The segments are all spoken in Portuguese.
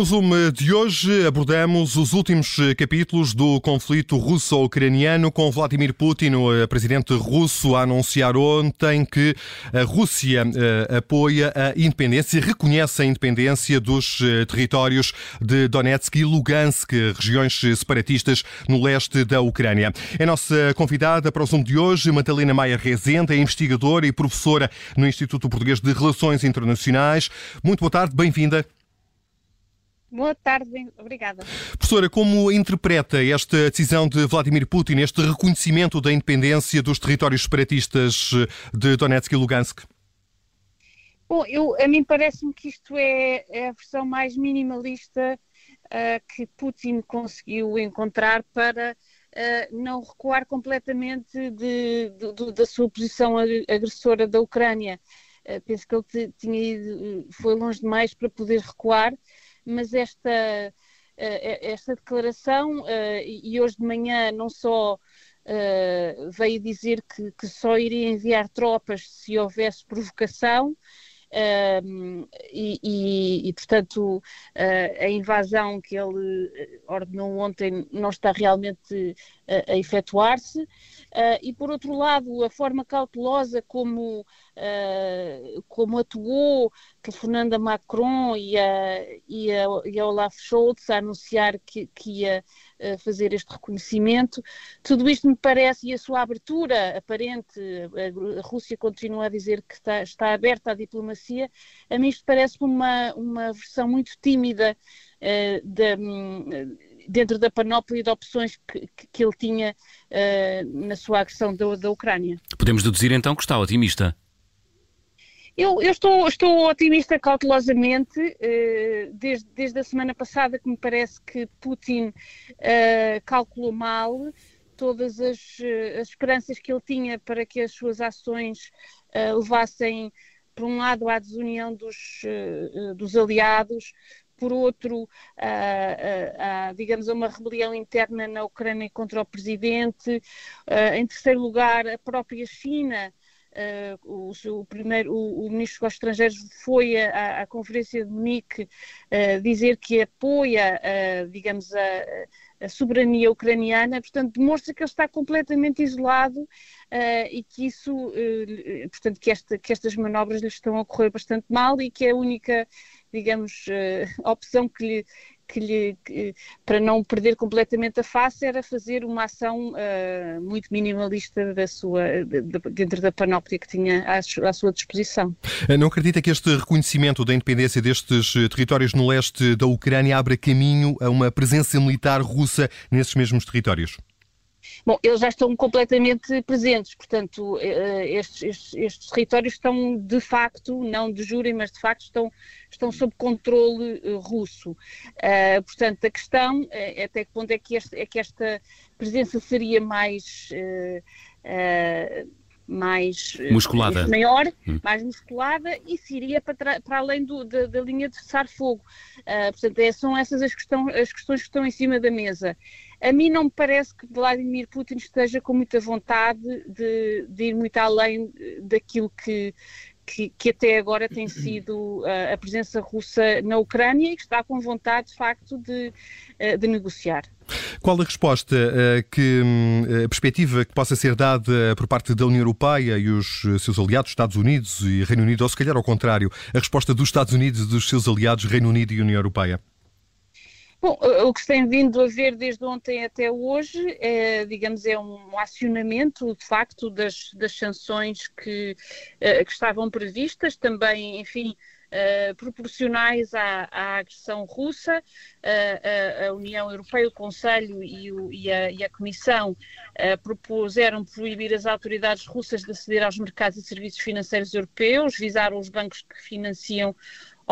No Zoom de hoje abordamos os últimos capítulos do conflito russo-ucraniano com Vladimir Putin, o presidente russo, a anunciar ontem que a Rússia eh, apoia a independência, reconhece a independência dos eh, territórios de Donetsk e Lugansk, regiões separatistas no leste da Ucrânia. É nossa convidada para o Zoom de hoje, Madalena Maia Rezende, é investigadora e professora no Instituto Português de Relações Internacionais. Muito boa tarde, bem-vinda. Boa tarde, obrigada. Professora, como interpreta esta decisão de Vladimir Putin, este reconhecimento da independência dos territórios separatistas de Donetsk e Lugansk? Bom, eu, a mim parece-me que isto é, é, a versão mais minimalista uh, que Putin conseguiu encontrar para uh, não recuar completamente de, de, de, da sua posição agressora da Ucrânia. Uh, penso que ele tinha ido, foi longe demais para poder recuar mas esta, eh, eh, esta declaração, eh, e hoje de manhã não só veio dizer que, que só iria enviar tropas se houvesse provocação, e, e, e, portanto, a invasão que ele ordenou ontem não está realmente a efetuar-se. E, por outro lado, a forma cautelosa como, como atuou, telefonando a Macron e a, e a, e a Olaf Scholz a anunciar que, que ia fazer este reconhecimento, tudo isto me parece, e a sua abertura aparente, a, Rússia continua a dizer que está, está aberta à diplomacia a mim isto parece uma, uma versão muito tímida uh, de, dentro da panóplia de opções que, que ele tinha uh, na sua agressão da, da Ucrânia. Podemos deduzir então que está otimista. Eu, eu estou, estou, otimista cautelosamente, uh, desde, desde, a semana passada que me parece que Putin uh, calculou mal todas as, as, esperanças que ele tinha para que as suas ações uh, levassem por um lado, à desunião dos, dos aliados, por outro, digamos, uma rebelião interna na Ucrânia contra o presidente, em terceiro lugar, a própria China. Uh, o, primeiro, o, o, ministro dos Estrangeiros foi à, à Conferência de Munique uh, dizer que apoia, uh, digamos, a, a, soberania ucraniana, portanto, demonstra que ele está completamente isolado e que isso, portanto, que, esta, que estas manobras lhe estão a correr bastante mal e que é a única, digamos, opção que lhe, que lhe, que, para não perder completamente a face, era fazer uma ação uh, muito minimalista da sua, de, de, dentro da panóplia que tinha à, à, sua disposição. Não acredita que este reconhecimento da independência destes territórios no leste da Ucrânia abra caminho a uma presença militar russa nesses mesmos territórios? Bom, eles já estão completamente presentes, portanto, eh, estes, estes, estes, territórios estão de facto, não de júri, mas de facto estão, estão sob controle uh, russo. Uh, portanto, a questão é até que ponto é que, este, é que esta presença seria mais. Uh, mais musculada. maior, hum. mais musculada e se iria para, para além do, da, da, linha de cessar-fogo. Uh, portanto, é, são essas as, questão, as questões que estão em cima da mesa. A mim não me parece que Vladimir Putin esteja com muita vontade de, de ir muito além daquilo que, que, que, até agora tem sido uh, a presença russa na Ucrânia e que está com vontade, de facto, de, uh, de negociar. Qual a resposta que a perspectiva que possa ser dada por parte da União Europeia e os seus aliados, Estados Unidos e Reino Unido, ou se calhar ao contrário, a resposta dos Estados Unidos e dos seus aliados, Reino Unido e União Europeia? Bom, o que se tem vindo a ver desde ontem até hoje é, digamos, é um acionamento, de facto, das, das sanções que, uh, que estavam previstas, também, enfim, Uh, proporcionais à, à, agressão russa. A, a, União Europeia, o Conselho e, o, e, a, e a, Comissão propuseram proibir as autoridades russas de aceder aos mercados e serviços financeiros europeus, visaram os bancos que financiam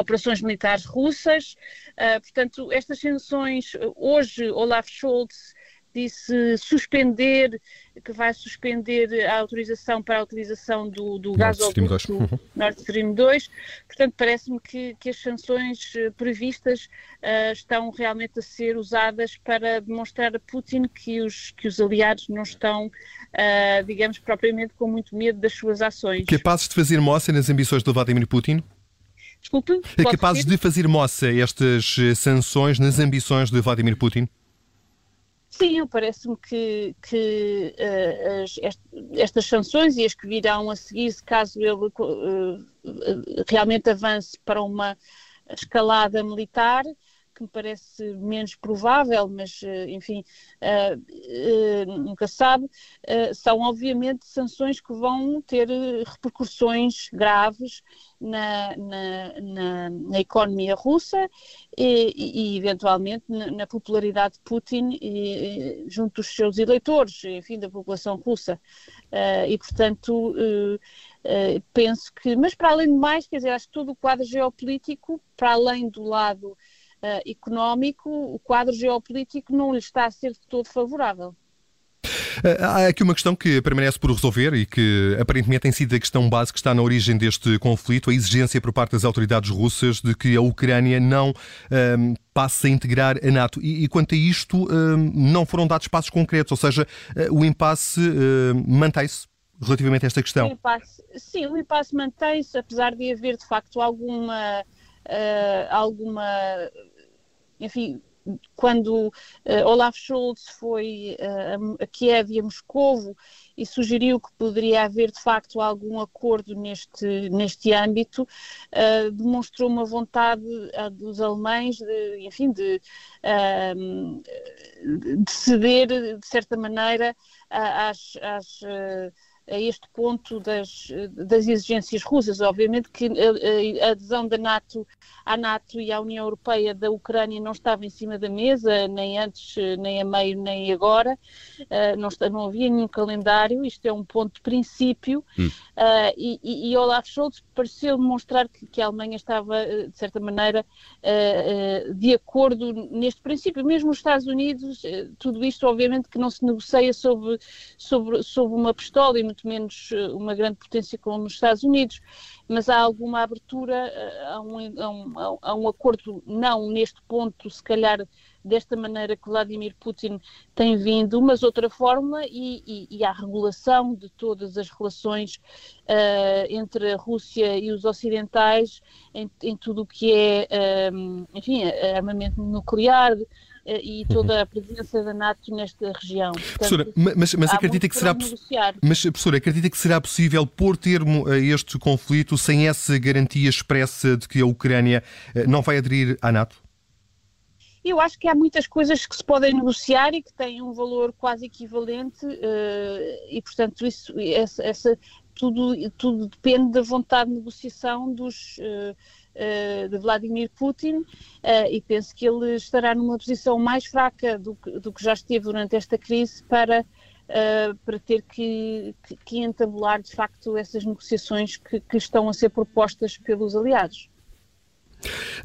operações militares russas. Uh, portanto, estas sanções, hoje Olaf Scholz disse suspender, que vai suspender a autorização para a utilização do, do uhum. Nord Stream 2. Portanto, parece-me que, que, as sanções eh, previstas uh, estão realmente a ser usadas para demonstrar a Putin que os, que os aliados não estão, uh, digamos, propriamente com muito medo das suas ações. Capazes de fazer moça nas ambições do Vladimir Putin? Desculpe. É capazes de fazer moça estas sanções nas ambições de Vladimir Putin? Sim, parece-me que, que uh, as, estas sanções e as que virão a seguir, se caso ele uh, realmente avance para uma escalada militar, que me parece menos provável, mas eh, enfim, uh, uh, nunca sabe, uh, são obviamente sanções que vão ter repercussões graves na, na, na, na economia russa e, e eventualmente na, na, popularidade de Putin e, junto dos seus eleitores, enfim, da população russa. e portanto penso que, mas para além de mais, quer dizer, acho que todo o quadro geopolítico, para além do lado uh, económico, o quadro geopolítico não lhe está a ser de todo favorável. Eh, há aqui uma questão que permanece por resolver e que aparentemente tem sido a questão base que está na origem deste conflito, a exigência por parte das autoridades russas de que a Ucrânia não um, ehm, passe a integrar a NATO. E, e quanto a isto, um, ehm, não foram dados passos concretos, ou seja, uh, o impasse uh, mantém-se relativamente a esta questão. O impasse, sim, o impasse mantém-se, apesar de haver de facto alguma uh, alguma. Enfim, quando uh, Olaf Scholz foi uh, a Kiev e a Moscovo e sugeriu que poderia haver de facto algum acordo neste, neste âmbito, uh, demonstrou uma vontade dos alemães de, enfim, de, de ceder de certa maneira às, às a este ponto das, das exigências russas. Obviamente que a, a, adesão da NATO à NATO e à União Europeia da Ucrânia não estava em cima da mesa, nem antes, nem a meio, nem agora. Uh, não, está, não havia nenhum calendário, isto é um ponto de princípio. Hum. Uh, e, e, Olaf Scholz pareceu demonstrar que, que, a Alemanha estava, de certa maneira, uh, de acordo neste princípio. Mesmo os Estados Unidos, tudo isto, obviamente, que não se negocia sobre, sobre, sobre uma pistola e muito menos eh, uma grande potência como os Estados Unidos, mas há alguma abertura eh, a um, a um, a um acordo, não neste ponto, se calhar desta maneira que Vladimir Putin tem vindo, mas outra forma e, e, e a regulação de todas as relações uh, entre a Rússia e os ocidentais em, em tudo o que é, um, enfim, armamento nuclear, eh, e toda a presença da NATO nesta região. Portanto, professora, mas, mas acredita que será mas professora, acredita que será possível pôr termo a este conflito sem essa garantia expressa de que a Ucrânia eh, não vai aderir à NATO? Eu acho que há muitas coisas que se podem negociar e que têm um valor quase equivalente uh, e, portanto, isso, essa, essa, tudo, tudo depende da vontade de negociação dos, uh, uh, de Vladimir Putin e penso que ele estará numa posição mais fraca do que, do que já esteve durante esta crise para, para ter que, que, que, entabular de facto essas negociações que, que estão a ser propostas pelos aliados.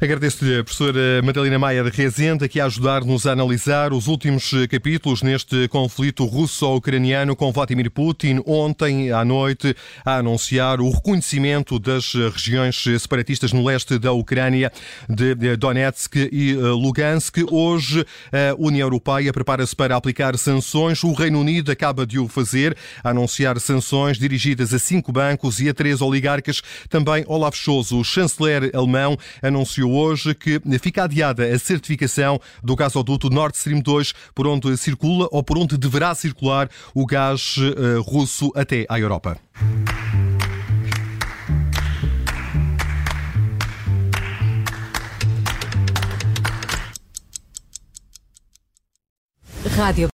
Agradeço-lhe a professora Madalena Maia de Rezende aqui a ajudar-nos a analisar os últimos capítulos neste conflito russo-ucraniano com Vladimir Putin ontem à noite a anunciar o reconhecimento das regiões separatistas no leste da Ucrânia de Donetsk e eh, Lugansk. Hoje a União Europeia prepara-se para aplicar sanções. O Reino Unido acaba de o fazer, anunciar sanções dirigidas a cinco bancos e a três oligarcas. Também Olaf Scholz, o chanceler alemão, anunciou hoje que fica adiada a certificação do gasoduto Nord Stream 2, por onde circula ou por onde deverá circular o gás uh, russo até à Europa. Rádio